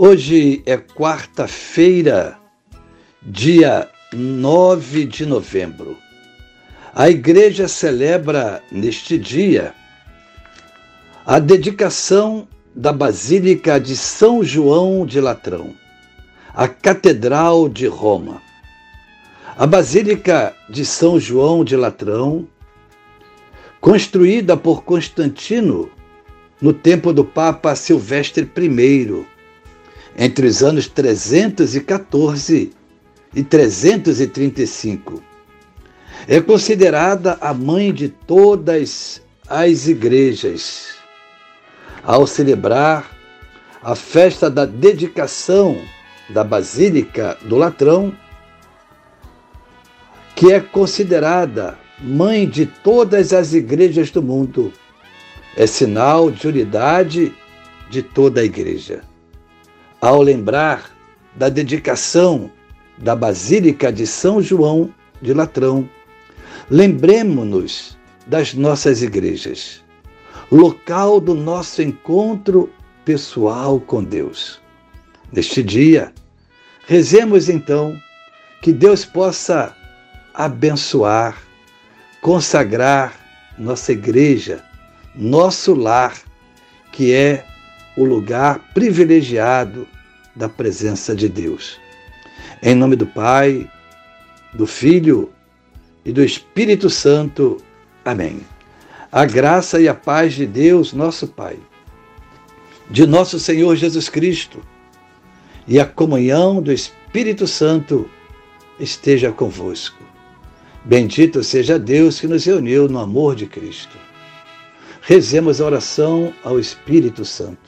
Hoje é quarta-feira, dia 9 de novembro. A igreja celebra neste dia a dedicação da Basílica de São João de Latrão, a Catedral de Roma. A Basílica de São João de Latrão, construída por Constantino no tempo do Papa Silvestre I, entre os anos 314 e 335. É considerada a mãe de todas as igrejas. Ao celebrar a festa da dedicação da Basílica do Latrão, que é considerada mãe de todas as igrejas do mundo, é sinal de unidade de toda a igreja ao lembrar da dedicação da Basílica de São João de Latrão, lembremos-nos das nossas igrejas, local do nosso encontro pessoal com Deus. Neste dia, rezemos então que Deus possa abençoar, consagrar nossa igreja, nosso lar, que é o lugar privilegiado da presença de Deus. Em nome do Pai, do Filho e do Espírito Santo. Amém. A graça e a paz de Deus, nosso Pai, de nosso Senhor Jesus Cristo e a comunhão do Espírito Santo esteja convosco. Bendito seja Deus que nos reuniu no amor de Cristo. Rezemos a oração ao Espírito Santo.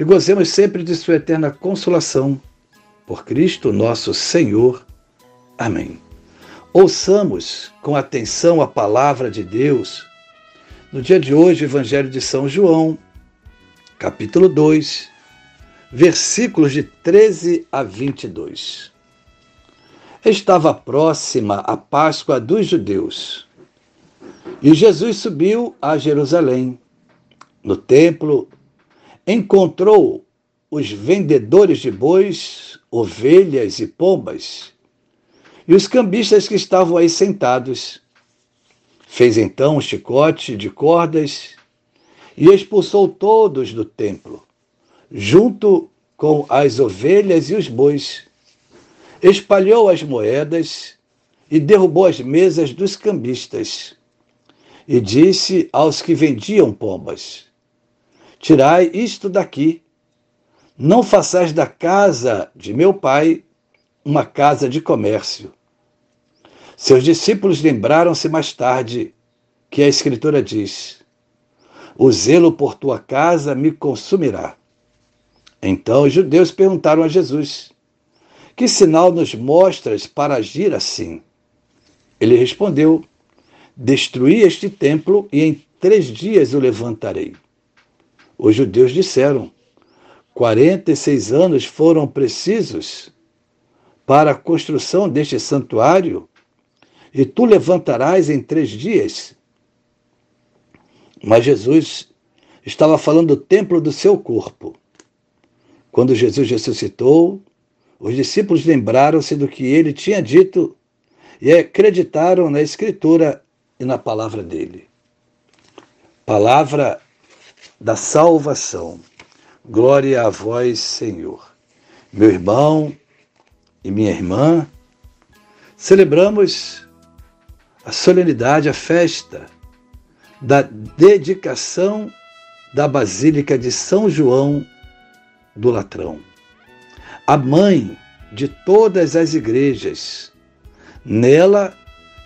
e gozemos sempre de Sua eterna consolação. Por Cristo nosso Senhor. Amém. Ouçamos com atenção a palavra de Deus. No dia de hoje, Evangelho de São João, capítulo 2, versículos de 13 a 22. Estava próxima a Páscoa dos judeus. E Jesus subiu a Jerusalém. No templo encontrou os vendedores de bois, ovelhas e pombas e os cambistas que estavam aí sentados. Fez então um chicote de cordas e expulsou todos do templo, junto com as ovelhas e os bois. Espalhou as moedas e derrubou as mesas dos cambistas. E disse aos que vendiam pombas: Tirai isto daqui. Não façais da casa de meu pai uma casa de comércio. Seus discípulos lembraram-se mais tarde que a Escritura diz: O zelo por tua casa me consumirá. Então os judeus perguntaram a Jesus: Que sinal nos mostras para agir assim? Ele respondeu: Destruí este templo e em três dias o levantarei. Os judeus disseram: 46 anos foram precisos para a construção deste santuário e tu levantarás em três dias. Mas Jesus estava falando do templo do seu corpo. Quando Jesus ressuscitou, os discípulos lembraram-se do que ele tinha dito e acreditaram na Escritura e na palavra dele. Palavra da salvação. Glória a vós, Senhor. Meu irmão e minha irmã, celebramos a solenidade, a festa da dedicação da Basílica de São João do Latrão, a mãe de todas as igrejas. Nela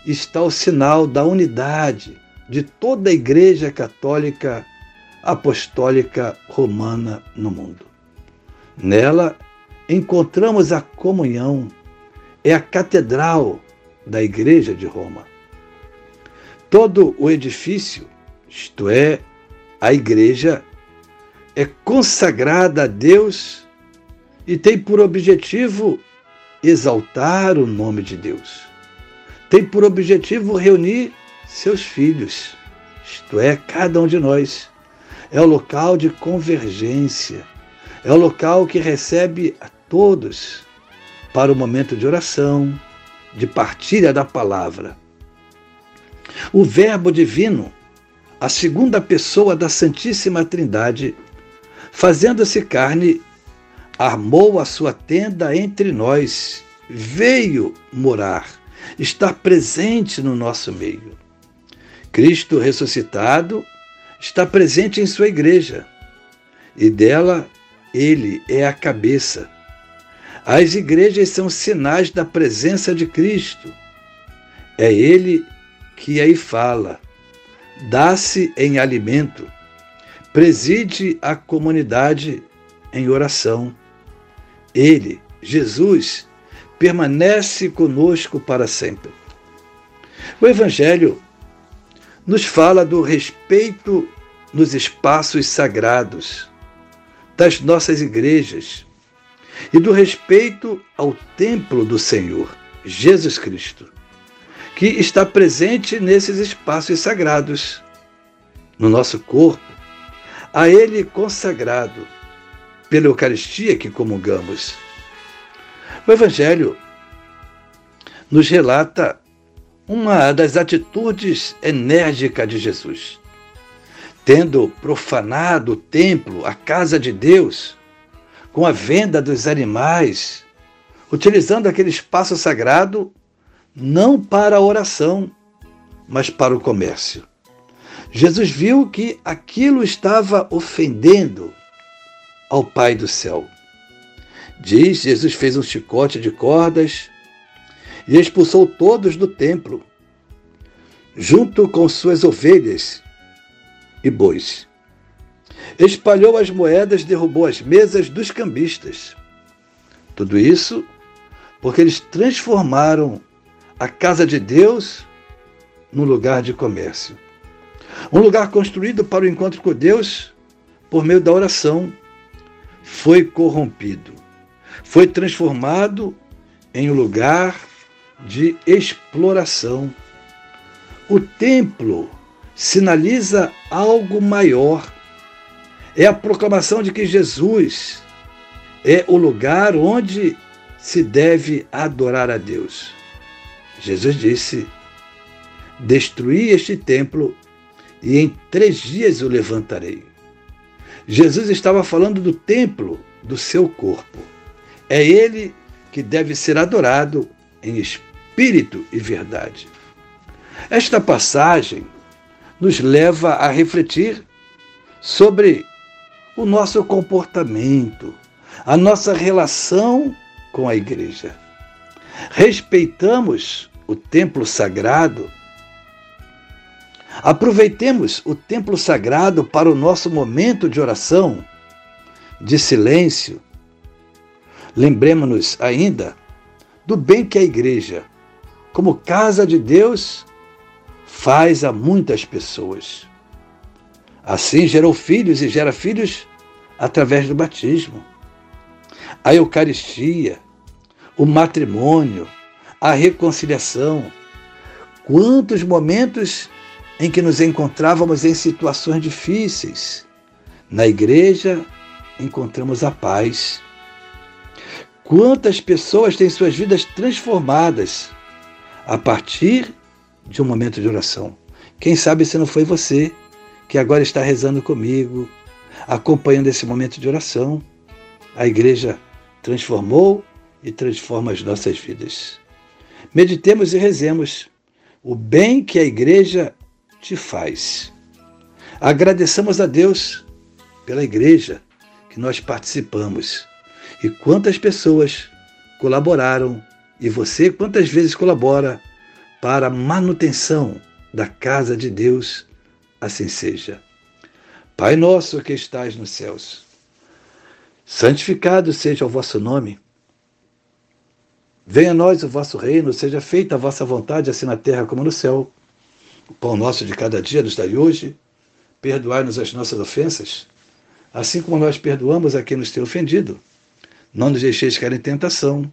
está o sinal da unidade de toda a Igreja Católica Apostólica Romana no mundo. Nela encontramos a comunhão, é a catedral da Igreja de Roma. Todo o edifício, isto é, a igreja, é consagrada a Deus e tem por objetivo exaltar o nome de Deus. Tem por objetivo reunir seus filhos, isto é, cada um de nós. É o local de convergência, é o local que recebe a todos para o momento de oração, de partilha da palavra. O Verbo Divino, a segunda pessoa da Santíssima Trindade, fazendo-se carne, armou a sua tenda entre nós, veio morar, estar presente no nosso meio. Cristo ressuscitado está presente em sua igreja e dela ele é a cabeça. As igrejas são sinais da presença de Cristo. É ele que aí fala, dá-se em alimento, preside a comunidade em oração. Ele, Jesus, permanece conosco para sempre. O Evangelho nos fala do respeito nos espaços sagrados das nossas igrejas e do respeito ao templo do Senhor, Jesus Cristo que está presente nesses espaços sagrados, no nosso corpo, a Ele consagrado pela Eucaristia que comungamos. O Evangelho nos relata uma das atitudes enérgicas de Jesus. Tendo profanado o templo, a casa de Deus, com a venda dos animais, utilizando aquele espaço sagrado não para a oração, mas para o comércio. Jesus viu que aquilo estava ofendendo ao Pai do céu. Diz: Jesus fez um chicote de cordas e expulsou todos do templo, junto com suas ovelhas e bois. Espalhou as moedas, derrubou as mesas dos cambistas. Tudo isso porque eles transformaram a casa de Deus no lugar de comércio. Um lugar construído para o encontro com Deus por meio da oração foi corrompido, foi transformado em um lugar de exploração. O templo sinaliza algo maior. É a proclamação de que Jesus é o lugar onde se deve adorar a Deus. Jesus disse: Destruí este templo e em três dias o levantarei. Jesus estava falando do templo do seu corpo. É ele que deve ser adorado em espírito e verdade. Esta passagem nos leva a refletir sobre o nosso comportamento, a nossa relação com a igreja. Respeitamos o templo sagrado, aproveitemos o templo sagrado para o nosso momento de oração, de silêncio. Lembremos-nos ainda do bem que a igreja, como casa de Deus, faz a muitas pessoas. Assim gerou filhos e gera filhos através do batismo. A Eucaristia, o matrimônio, a reconciliação. Quantos momentos em que nos encontrávamos em situações difíceis. Na igreja, encontramos a paz. Quantas pessoas têm suas vidas transformadas a partir de um momento de oração? Quem sabe se não foi você que agora está rezando comigo, acompanhando esse momento de oração. A igreja transformou e transforma as nossas vidas. Meditemos e rezemos o bem que a igreja te faz. Agradeçamos a Deus pela igreja que nós participamos e quantas pessoas colaboraram e você quantas vezes colabora para a manutenção da casa de Deus, assim seja. Pai nosso que estais nos céus, santificado seja o vosso nome. Venha a nós o vosso reino, seja feita a vossa vontade, assim na terra como no céu. O pão nosso de cada dia nos dai hoje. Perdoai-nos as nossas ofensas, assim como nós perdoamos a quem nos tem ofendido. Não nos deixeis cair em tentação,